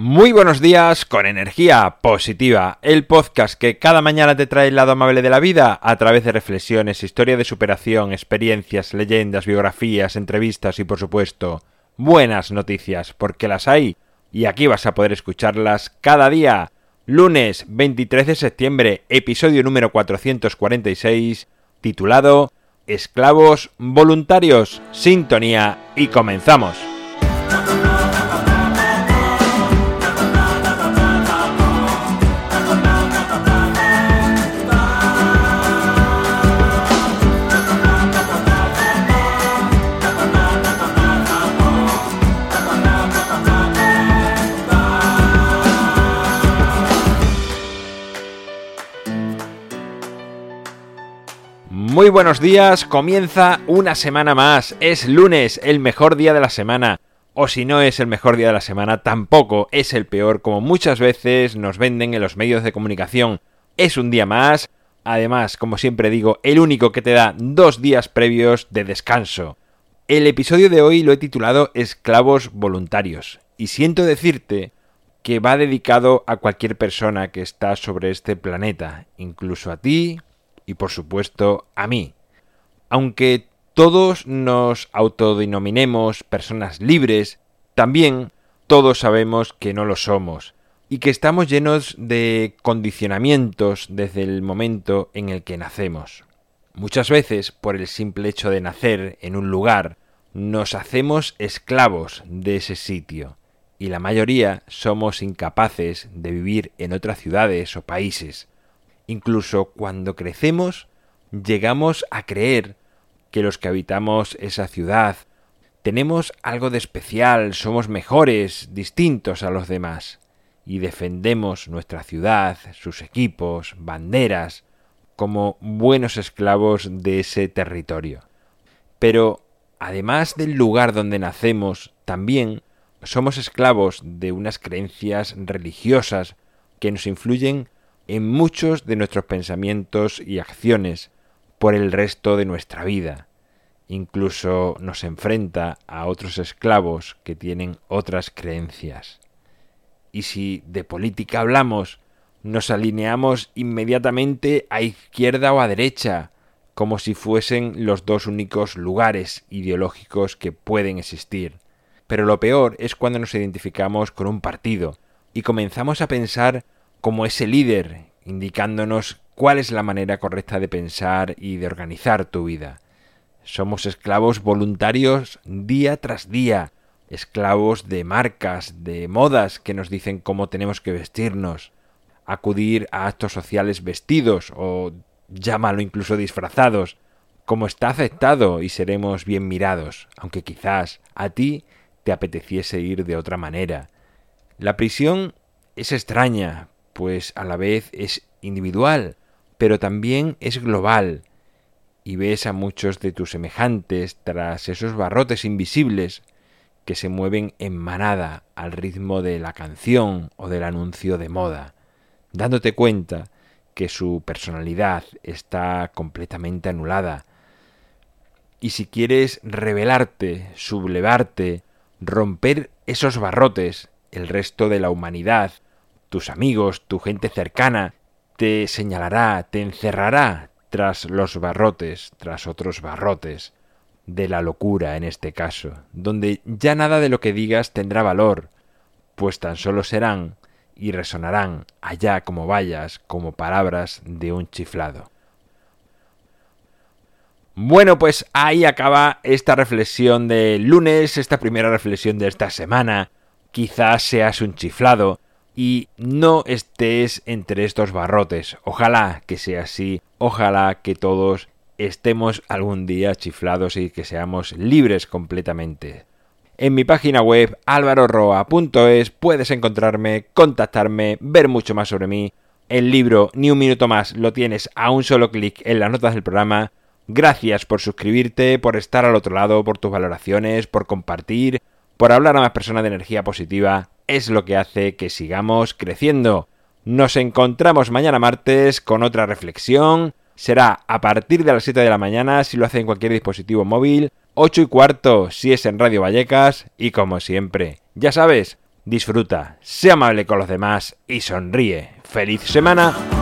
Muy buenos días con energía positiva, el podcast que cada mañana te trae el lado amable de la vida a través de reflexiones, historia de superación, experiencias, leyendas, biografías, entrevistas y por supuesto buenas noticias, porque las hay y aquí vas a poder escucharlas cada día. Lunes 23 de septiembre, episodio número 446, titulado Esclavos voluntarios, sintonía y comenzamos. Muy buenos días, comienza una semana más, es lunes, el mejor día de la semana, o si no es el mejor día de la semana, tampoco es el peor como muchas veces nos venden en los medios de comunicación. Es un día más, además, como siempre digo, el único que te da dos días previos de descanso. El episodio de hoy lo he titulado Esclavos voluntarios, y siento decirte que va dedicado a cualquier persona que está sobre este planeta, incluso a ti, y por supuesto a mí. Aunque todos nos autodenominemos personas libres, también todos sabemos que no lo somos y que estamos llenos de condicionamientos desde el momento en el que nacemos. Muchas veces, por el simple hecho de nacer en un lugar, nos hacemos esclavos de ese sitio, y la mayoría somos incapaces de vivir en otras ciudades o países, Incluso cuando crecemos, llegamos a creer que los que habitamos esa ciudad tenemos algo de especial, somos mejores, distintos a los demás, y defendemos nuestra ciudad, sus equipos, banderas, como buenos esclavos de ese territorio. Pero, además del lugar donde nacemos, también somos esclavos de unas creencias religiosas que nos influyen en muchos de nuestros pensamientos y acciones por el resto de nuestra vida. Incluso nos enfrenta a otros esclavos que tienen otras creencias. Y si de política hablamos, nos alineamos inmediatamente a izquierda o a derecha, como si fuesen los dos únicos lugares ideológicos que pueden existir. Pero lo peor es cuando nos identificamos con un partido y comenzamos a pensar como ese líder, indicándonos cuál es la manera correcta de pensar y de organizar tu vida. Somos esclavos voluntarios día tras día, esclavos de marcas, de modas que nos dicen cómo tenemos que vestirnos, acudir a actos sociales vestidos o llámalo incluso disfrazados, como está aceptado y seremos bien mirados, aunque quizás a ti te apeteciese ir de otra manera. La prisión es extraña, pues a la vez es individual, pero también es global, y ves a muchos de tus semejantes tras esos barrotes invisibles que se mueven en manada al ritmo de la canción o del anuncio de moda, dándote cuenta que su personalidad está completamente anulada. Y si quieres revelarte, sublevarte, romper esos barrotes, el resto de la humanidad tus amigos, tu gente cercana, te señalará, te encerrará tras los barrotes, tras otros barrotes, de la locura en este caso, donde ya nada de lo que digas tendrá valor, pues tan solo serán y resonarán allá como vayas como palabras de un chiflado. Bueno, pues ahí acaba esta reflexión de lunes, esta primera reflexión de esta semana. Quizás seas un chiflado, y no estés entre estos barrotes. Ojalá que sea así, ojalá que todos estemos algún día chiflados y que seamos libres completamente. En mi página web alvaroroa.es puedes encontrarme, contactarme, ver mucho más sobre mí. El libro Ni un minuto más lo tienes a un solo clic en las notas del programa. Gracias por suscribirte, por estar al otro lado, por tus valoraciones, por compartir, por hablar a más personas de energía positiva es lo que hace que sigamos creciendo. Nos encontramos mañana martes con otra reflexión. Será a partir de las 7 de la mañana si lo hace en cualquier dispositivo móvil, 8 y cuarto si es en Radio Vallecas y como siempre, ya sabes, Disfruta, sea amable con los demás y sonríe. ¡Feliz semana!